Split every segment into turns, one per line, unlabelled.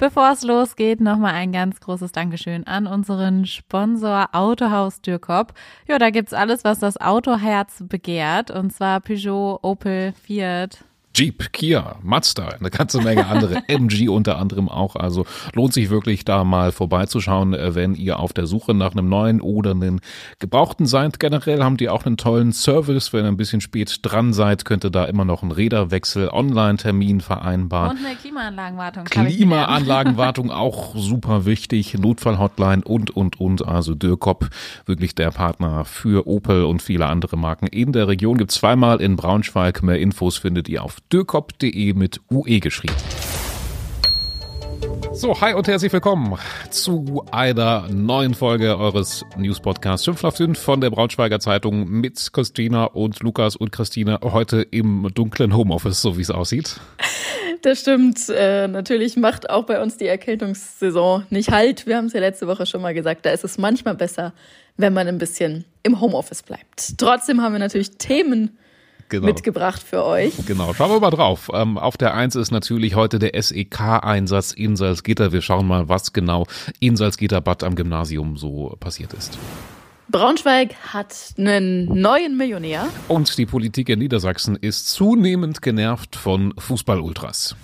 Bevor es losgeht, nochmal ein ganz großes Dankeschön an unseren Sponsor Autohaus Dürkop. Ja, da gibt's alles, was das Autoherz begehrt. Und zwar Peugeot, Opel, Fiat,
Jeep, Kia, Mazda, eine ganze Menge andere, MG unter anderem auch. Also lohnt sich wirklich da mal vorbeizuschauen, äh, wenn ihr auf der Suche nach einem neuen oder einem gebrauchten seid. Generell haben die auch einen tollen Service. Wenn ihr ein bisschen spät dran seid, könnt ihr da immer noch einen Räderwechsel, Online-Termin vereinbaren.
Und eine Klimaanlagenwartung.
Klimaanlagenwartung auch super wichtig. Notfallhotline und, und, und. Also Dürkop, wirklich der Partner für Opel und viele andere Marken in der Region. Gibt zweimal in Braunschweig. Mehr Infos findet ihr auf dürkop.de mit UE geschrieben. So, hi und herzlich willkommen zu einer neuen Folge eures News-Podcasts 5 nach 5 von der Braunschweiger Zeitung mit Christina und Lukas und Christina heute im dunklen Homeoffice, so wie es aussieht.
Das stimmt. Äh, natürlich macht auch bei uns die Erkältungssaison nicht halt. Wir haben es ja letzte Woche schon mal gesagt, da ist es manchmal besser, wenn man ein bisschen im Homeoffice bleibt. Trotzdem haben wir natürlich Themen genau. mitgebracht für euch.
Genau, schauen wir mal drauf. Ähm, auf der Eins ist natürlich heute der SEK-Einsatz in Salzgitter. Wir schauen mal, was genau in Salzgitter-Bad am Gymnasium so passiert ist.
Braunschweig hat einen neuen Millionär.
Und die Politik in Niedersachsen ist zunehmend genervt von Fußballultras.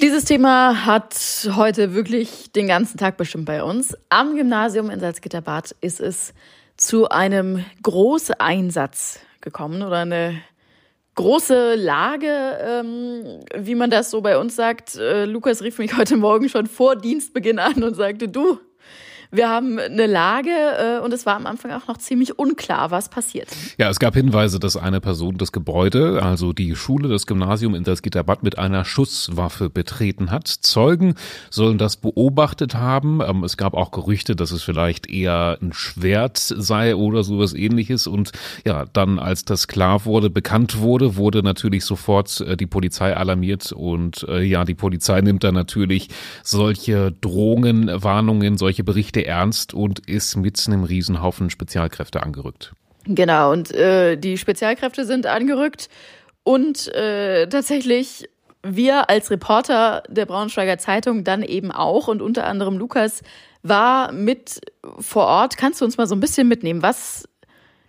Dieses Thema hat heute wirklich den ganzen Tag bestimmt bei uns. Am Gymnasium in Salzgitterbad ist es zu einem Großeinsatz gekommen oder eine große Lage, ähm, wie man das so bei uns sagt. Äh, Lukas rief mich heute Morgen schon vor Dienstbeginn an und sagte, du, wir haben eine Lage äh, und es war am Anfang auch noch ziemlich unklar, was passiert.
Ja, es gab Hinweise, dass eine Person das Gebäude, also die Schule, das Gymnasium in Salzgitterbad mit einer Schusswaffe betreten hat. Zeugen sollen das beobachtet haben. Ähm, es gab auch Gerüchte, dass es vielleicht eher ein Schwert sei oder sowas ähnliches. Und ja, dann, als das klar wurde, bekannt wurde, wurde natürlich sofort äh, die Polizei alarmiert. Und äh, ja, die Polizei nimmt dann natürlich solche Drohungen, Warnungen, solche Berichte ernst und ist mit einem Riesenhaufen Spezialkräfte angerückt.
Genau, und äh, die Spezialkräfte sind angerückt und äh, tatsächlich wir als Reporter der Braunschweiger Zeitung dann eben auch und unter anderem Lukas war mit vor Ort. Kannst du uns mal so ein bisschen mitnehmen? Was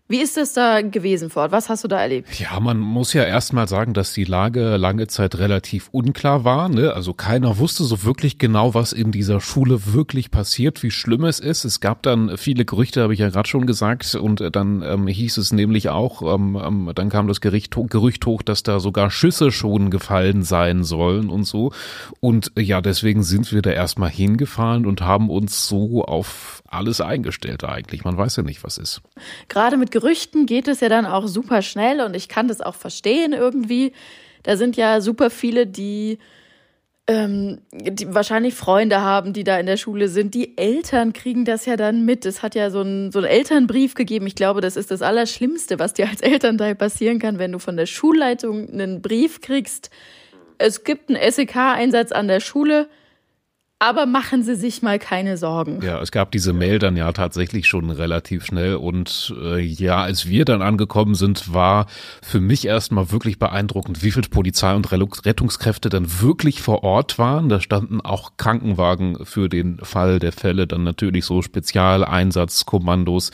wie ist es da gewesen vor Ort? Was hast du da erlebt?
Ja, man muss ja erstmal sagen, dass die Lage lange Zeit relativ unklar war. Ne? Also keiner wusste so wirklich genau, was in dieser Schule wirklich passiert, wie schlimm es ist. Es gab dann viele Gerüchte, habe ich ja gerade schon gesagt. Und dann ähm, hieß es nämlich auch, ähm, ähm, dann kam das Gericht, Gerücht hoch, dass da sogar Schüsse schon gefallen sein sollen und so. Und ja, deswegen sind wir da erstmal hingefahren und haben uns so auf alles eingestellt eigentlich. Man weiß ja nicht, was ist.
Gerade mit Gerüchten geht es ja dann auch super schnell und ich kann das auch verstehen irgendwie. Da sind ja super viele, die, ähm, die wahrscheinlich Freunde haben, die da in der Schule sind. Die Eltern kriegen das ja dann mit. Es hat ja so einen, so einen Elternbrief gegeben. Ich glaube, das ist das Allerschlimmste, was dir als Elternteil passieren kann, wenn du von der Schulleitung einen Brief kriegst. Es gibt einen SEK-Einsatz an der Schule aber machen Sie sich mal keine Sorgen.
Ja, es gab diese Mail dann ja tatsächlich schon relativ schnell und äh, ja, als wir dann angekommen sind, war für mich erstmal wirklich beeindruckend, wie viel Polizei und Rettungskräfte dann wirklich vor Ort waren. Da standen auch Krankenwagen für den Fall der Fälle, dann natürlich so Spezialeinsatzkommandos.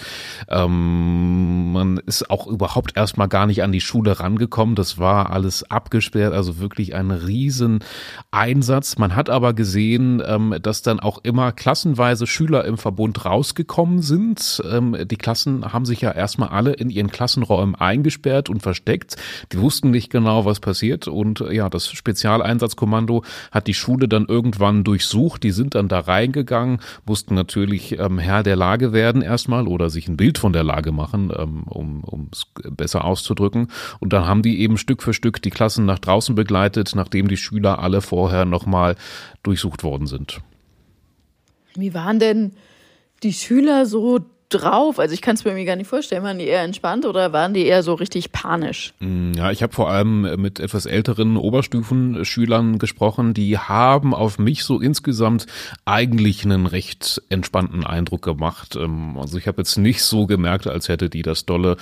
Ähm, man ist auch überhaupt erstmal gar nicht an die Schule rangekommen. Das war alles abgesperrt, also wirklich ein riesen Einsatz. Man hat aber gesehen, äh, ähm, dass dann auch immer klassenweise Schüler im Verbund rausgekommen sind. Ähm, die Klassen haben sich ja erstmal alle in ihren Klassenräumen eingesperrt und versteckt. Die wussten nicht genau, was passiert. Und ja, das Spezialeinsatzkommando hat die Schule dann irgendwann durchsucht. Die sind dann da reingegangen, mussten natürlich ähm, Herr der Lage werden erstmal oder sich ein Bild von der Lage machen, ähm, um es besser auszudrücken. Und dann haben die eben Stück für Stück die Klassen nach draußen begleitet, nachdem die Schüler alle vorher nochmal durchsucht worden sind.
Wie waren denn die Schüler so drauf? Also ich kann es mir gar nicht vorstellen. Waren die eher entspannt oder waren die eher so richtig panisch?
Mm, ja, ich habe vor allem mit etwas älteren Oberstufenschülern gesprochen. Die haben auf mich so insgesamt eigentlich einen recht entspannten Eindruck gemacht. Ähm, also ich habe jetzt nicht so gemerkt, als hätte die das dolle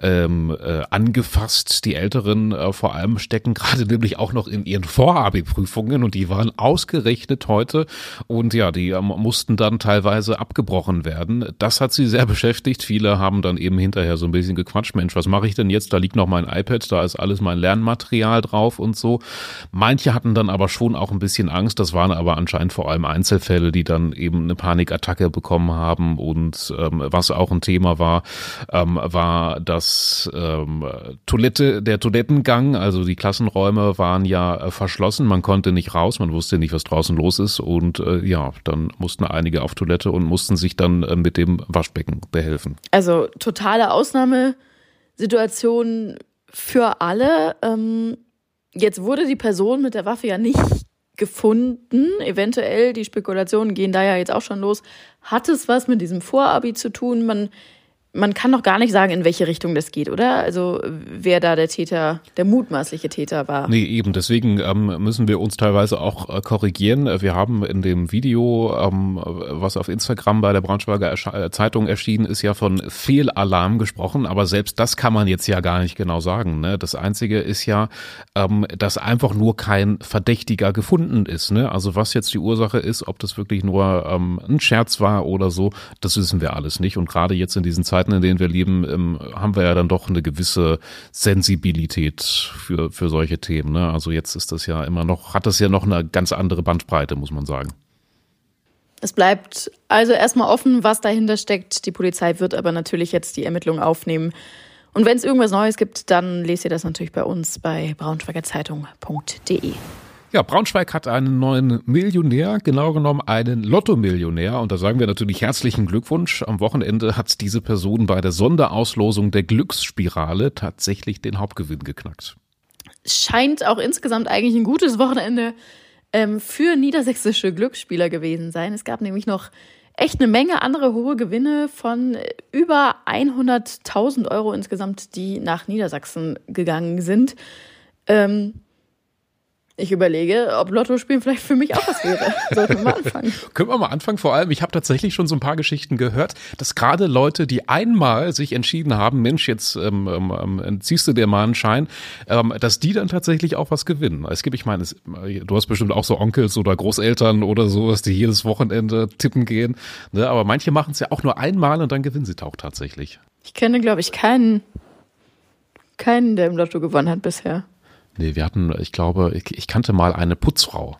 ähm, äh, angefasst. Die Älteren äh, vor allem stecken gerade nämlich auch noch in ihren Vorabi-Prüfungen und die waren ausgerechnet heute und ja, die ähm, mussten dann teilweise abgebrochen werden. Das hat sie sehr beschäftigt. Viele haben dann eben hinterher so ein bisschen gequatscht. Mensch, was mache ich denn jetzt? Da liegt noch mein iPad, da ist alles mein Lernmaterial drauf und so. Manche hatten dann aber schon auch ein bisschen Angst. Das waren aber anscheinend vor allem Einzelfälle, die dann eben eine Panikattacke bekommen haben. Und ähm, was auch ein Thema war, ähm, war das ähm, Toilette, der Toilettengang. Also die Klassenräume waren ja äh, verschlossen. Man konnte nicht raus. Man wusste nicht, was draußen los ist. Und äh, ja, dann mussten einige auf Toilette und mussten sich dann äh, mit dem Waschbecken behelfen.
Also totale Ausnahmesituation für alle. Ähm, jetzt wurde die Person mit der Waffe ja nicht gefunden. Eventuell, die Spekulationen gehen da ja jetzt auch schon los. Hat es was mit diesem Vorabi zu tun? Man man kann noch gar nicht sagen, in welche Richtung das geht, oder? Also wer da der Täter, der mutmaßliche Täter war.
Nee, eben. Deswegen ähm, müssen wir uns teilweise auch äh, korrigieren. Wir haben in dem Video, ähm, was auf Instagram bei der Braunschweiger Ersch äh, Zeitung erschienen ist, ja von Fehlalarm gesprochen. Aber selbst das kann man jetzt ja gar nicht genau sagen. Ne? Das Einzige ist ja, ähm, dass einfach nur kein Verdächtiger gefunden ist. Ne? Also was jetzt die Ursache ist, ob das wirklich nur ähm, ein Scherz war oder so, das wissen wir alles nicht. Und gerade jetzt in diesen Zeiten Zeiten, in denen wir leben, ähm, haben wir ja dann doch eine gewisse Sensibilität für, für solche Themen. Ne? Also jetzt ist das ja immer noch, hat das ja noch eine ganz andere Bandbreite, muss man sagen.
Es bleibt also erstmal offen, was dahinter steckt. Die Polizei wird aber natürlich jetzt die Ermittlungen aufnehmen. Und wenn es irgendwas Neues gibt, dann lest ihr das natürlich bei uns bei braunschweigerzeitung.de.
Ja, Braunschweig hat einen neuen Millionär, genau genommen einen Lotto-Millionär. Und da sagen wir natürlich herzlichen Glückwunsch. Am Wochenende hat diese Person bei der Sonderauslosung der Glücksspirale tatsächlich den Hauptgewinn geknackt.
Scheint auch insgesamt eigentlich ein gutes Wochenende ähm, für niedersächsische Glücksspieler gewesen sein. Es gab nämlich noch echt eine Menge andere hohe Gewinne von über 100.000 Euro insgesamt, die nach Niedersachsen gegangen sind. Ähm, ich überlege, ob Lotto spielen vielleicht für mich auch was wäre. Sollten wir mal anfangen.
Können wir mal anfangen? Vor allem, ich habe tatsächlich schon so ein paar Geschichten gehört, dass gerade Leute, die einmal sich entschieden haben, Mensch, jetzt ähm, ähm, ähm ziehst du dir mal einen Schein, ähm, dass die dann tatsächlich auch was gewinnen. Es gibt, ich meine, es, du hast bestimmt auch so Onkels oder Großeltern oder sowas, die jedes Wochenende tippen gehen. Ne? Aber manche machen es ja auch nur einmal und dann gewinnen sie auch tatsächlich.
Ich kenne, glaube ich, keinen, keinen, der im Lotto gewonnen hat bisher.
Nee, wir hatten, ich glaube, ich, ich kannte mal eine Putzfrau,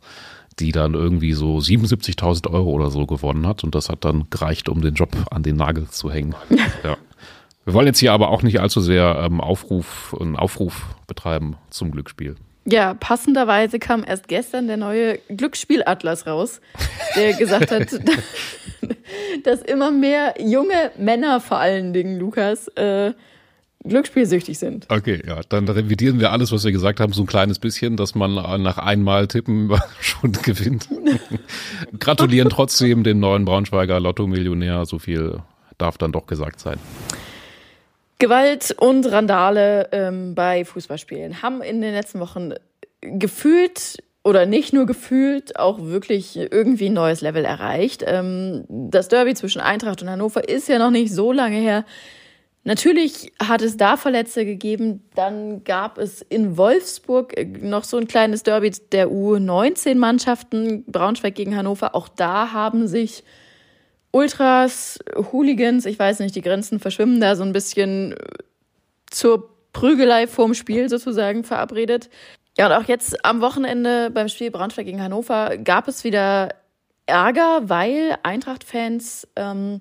die dann irgendwie so 77.000 Euro oder so gewonnen hat und das hat dann gereicht, um den Job an den Nagel zu hängen. ja. Wir wollen jetzt hier aber auch nicht allzu sehr ähm, Aufruf, einen Aufruf betreiben zum Glücksspiel.
Ja, passenderweise kam erst gestern der neue Glücksspielatlas raus, der gesagt hat, dass immer mehr junge Männer vor allen Dingen, Lukas, äh, glücksspielsüchtig sind.
Okay, ja, dann revidieren wir alles, was wir gesagt haben, so ein kleines bisschen, dass man nach einmal tippen schon gewinnt. Gratulieren trotzdem den neuen Braunschweiger Lotto-Millionär, so viel darf dann doch gesagt sein.
Gewalt und Randale ähm, bei Fußballspielen haben in den letzten Wochen gefühlt oder nicht nur gefühlt, auch wirklich irgendwie ein neues Level erreicht. Ähm, das Derby zwischen Eintracht und Hannover ist ja noch nicht so lange her. Natürlich hat es da Verletzte gegeben. Dann gab es in Wolfsburg noch so ein kleines Derby der U19-Mannschaften, Braunschweig gegen Hannover. Auch da haben sich Ultras, Hooligans, ich weiß nicht, die Grenzen verschwimmen da so ein bisschen zur Prügelei vorm Spiel sozusagen verabredet. Ja, und auch jetzt am Wochenende beim Spiel Braunschweig gegen Hannover gab es wieder Ärger, weil Eintracht-Fans ähm,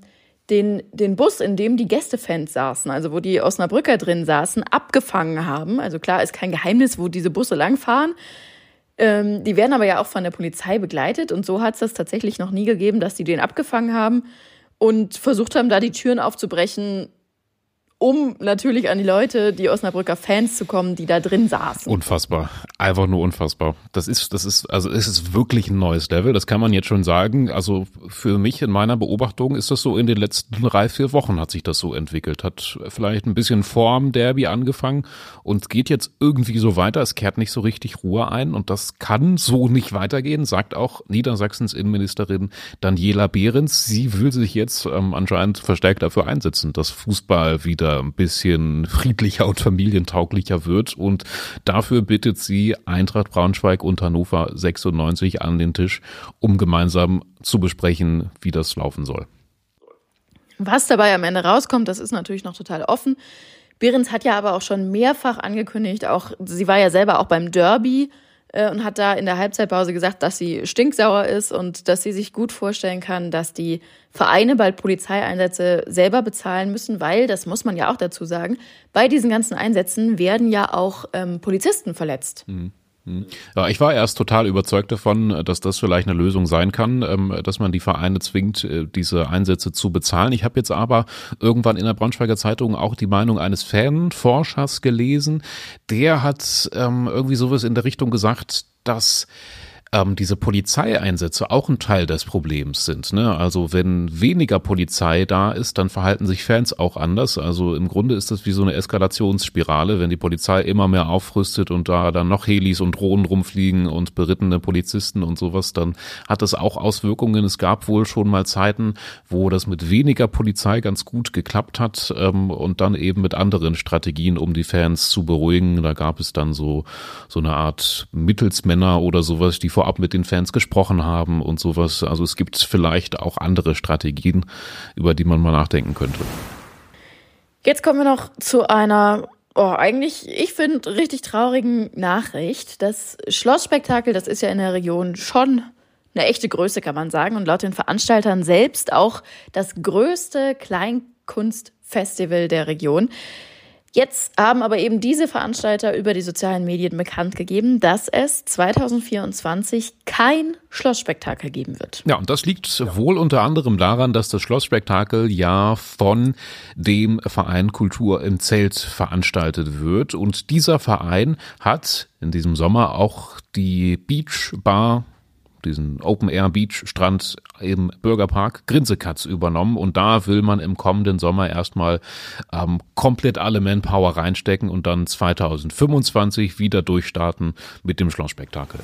den, den Bus, in dem die Gästefans saßen, also wo die Osnabrücker drin saßen, abgefangen haben. Also klar, ist kein Geheimnis, wo diese Busse langfahren. Ähm, die werden aber ja auch von der Polizei begleitet und so hat es das tatsächlich noch nie gegeben, dass die den abgefangen haben und versucht haben, da die Türen aufzubrechen um natürlich an die Leute, die Osnabrücker Fans zu kommen, die da drin saßen.
Unfassbar. Einfach nur unfassbar. Das ist, das ist, also es ist wirklich ein neues Level. Das kann man jetzt schon sagen. Also für mich in meiner Beobachtung ist das so in den letzten drei, vier Wochen hat sich das so entwickelt. Hat vielleicht ein bisschen vorm Derby angefangen und geht jetzt irgendwie so weiter. Es kehrt nicht so richtig Ruhe ein und das kann so nicht weitergehen, sagt auch Niedersachsens Innenministerin Daniela Behrens. Sie will sich jetzt ähm, anscheinend verstärkt dafür einsetzen, dass Fußball wieder ein bisschen friedlicher und familientauglicher wird. Und dafür bittet sie Eintracht Braunschweig und Hannover 96 an den Tisch, um gemeinsam zu besprechen, wie das laufen soll.
Was dabei am Ende rauskommt, das ist natürlich noch total offen. Behrens hat ja aber auch schon mehrfach angekündigt, auch sie war ja selber auch beim Derby und hat da in der Halbzeitpause gesagt, dass sie stinksauer ist und dass sie sich gut vorstellen kann, dass die Vereine bald Polizeieinsätze selber bezahlen müssen, weil, das muss man ja auch dazu sagen, bei diesen ganzen Einsätzen werden ja auch ähm, Polizisten verletzt. Mhm.
Mhm. Ja, ich war erst total überzeugt davon, dass das vielleicht eine Lösung sein kann, ähm, dass man die Vereine zwingt, äh, diese Einsätze zu bezahlen. Ich habe jetzt aber irgendwann in der Braunschweiger Zeitung auch die Meinung eines Fanforschers gelesen. Der hat ähm, irgendwie sowas in der Richtung gesagt, dass ähm, diese Polizeieinsätze auch ein Teil des Problems sind. Ne? Also wenn weniger Polizei da ist, dann verhalten sich Fans auch anders. Also im Grunde ist das wie so eine Eskalationsspirale, wenn die Polizei immer mehr aufrüstet und da dann noch Helis und Drohnen rumfliegen und berittene Polizisten und sowas, dann hat das auch Auswirkungen. Es gab wohl schon mal Zeiten, wo das mit weniger Polizei ganz gut geklappt hat ähm, und dann eben mit anderen Strategien, um die Fans zu beruhigen. Da gab es dann so so eine Art Mittelsmänner oder sowas, die vor vorab mit den Fans gesprochen haben und sowas. Also es gibt vielleicht auch andere Strategien, über die man mal nachdenken könnte.
Jetzt kommen wir noch zu einer Oh, eigentlich, ich finde, richtig traurigen Nachricht. Das Schlossspektakel, das ist ja in der Region schon eine echte Größe, kann man sagen. Und laut den Veranstaltern selbst auch das größte Kleinkunstfestival der Region. Jetzt haben aber eben diese Veranstalter über die sozialen Medien bekannt gegeben, dass es 2024 kein Schlossspektakel geben wird.
Ja, und das liegt wohl unter anderem daran, dass das Schlossspektakel ja von dem Verein Kultur im Zelt veranstaltet wird. Und dieser Verein hat in diesem Sommer auch die Beach Bar diesen Open-Air-Beach-Strand im Bürgerpark Grinsekatz übernommen und da will man im kommenden Sommer erstmal ähm, komplett alle Manpower reinstecken und dann 2025 wieder durchstarten mit dem Schlossspektakel.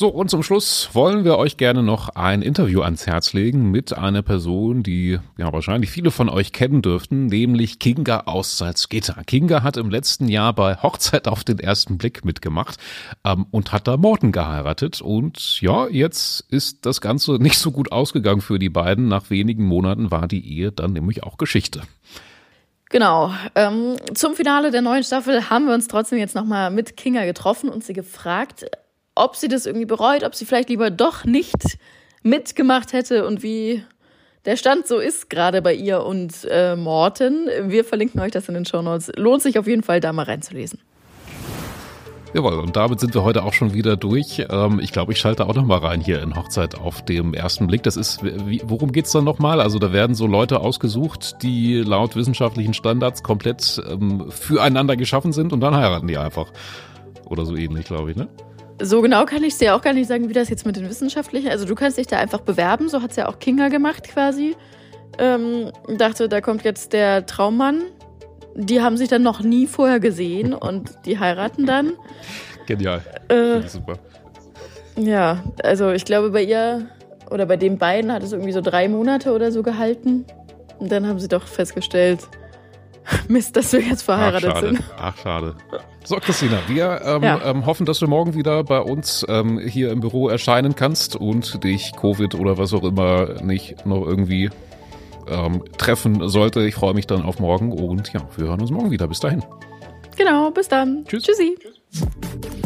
So, und zum Schluss wollen wir euch gerne noch ein Interview ans Herz legen mit einer Person, die ja wahrscheinlich viele von euch kennen dürften, nämlich Kinga aus Salzgitter. Kinga hat im letzten Jahr bei Hochzeit auf den ersten Blick mitgemacht ähm, und hat da Morten geheiratet. Und ja, jetzt ist das Ganze nicht so gut ausgegangen für die beiden. Nach wenigen Monaten war die Ehe dann nämlich auch Geschichte.
Genau. Ähm, zum Finale der neuen Staffel haben wir uns trotzdem jetzt nochmal mit Kinga getroffen und sie gefragt, ob sie das irgendwie bereut, ob sie vielleicht lieber doch nicht mitgemacht hätte und wie der Stand so ist, gerade bei ihr und äh, Morten. Wir verlinken euch das in den Show Notes. Lohnt sich auf jeden Fall, da mal reinzulesen.
Jawohl, und damit sind wir heute auch schon wieder durch. Ähm, ich glaube, ich schalte auch noch mal rein hier in Hochzeit auf dem ersten Blick. Das ist, wie, worum geht's dann nochmal? Also da werden so Leute ausgesucht, die laut wissenschaftlichen Standards komplett ähm, füreinander geschaffen sind und dann heiraten die einfach. Oder so ähnlich, glaube ich, ne?
So genau kann ich es dir auch gar nicht sagen, wie das jetzt mit den Wissenschaftlichen. Also du kannst dich da einfach bewerben, so hat es ja auch Kinga gemacht quasi. Ähm, dachte, da kommt jetzt der Traummann. Die haben sich dann noch nie vorher gesehen und die heiraten dann.
Genial. Äh, super.
Ja, also ich glaube bei ihr oder bei den beiden hat es irgendwie so drei Monate oder so gehalten. Und dann haben sie doch festgestellt, Mist, dass wir jetzt verheiratet
Ach,
sind.
Ach, schade. So, Christina, wir ähm, ja. ähm, hoffen, dass du morgen wieder bei uns ähm, hier im Büro erscheinen kannst und dich Covid oder was auch immer nicht noch irgendwie ähm, treffen sollte. Ich freue mich dann auf morgen und ja, wir hören uns morgen wieder. Bis dahin.
Genau, bis dann. Tschüss. Tschüssi. Tschüss.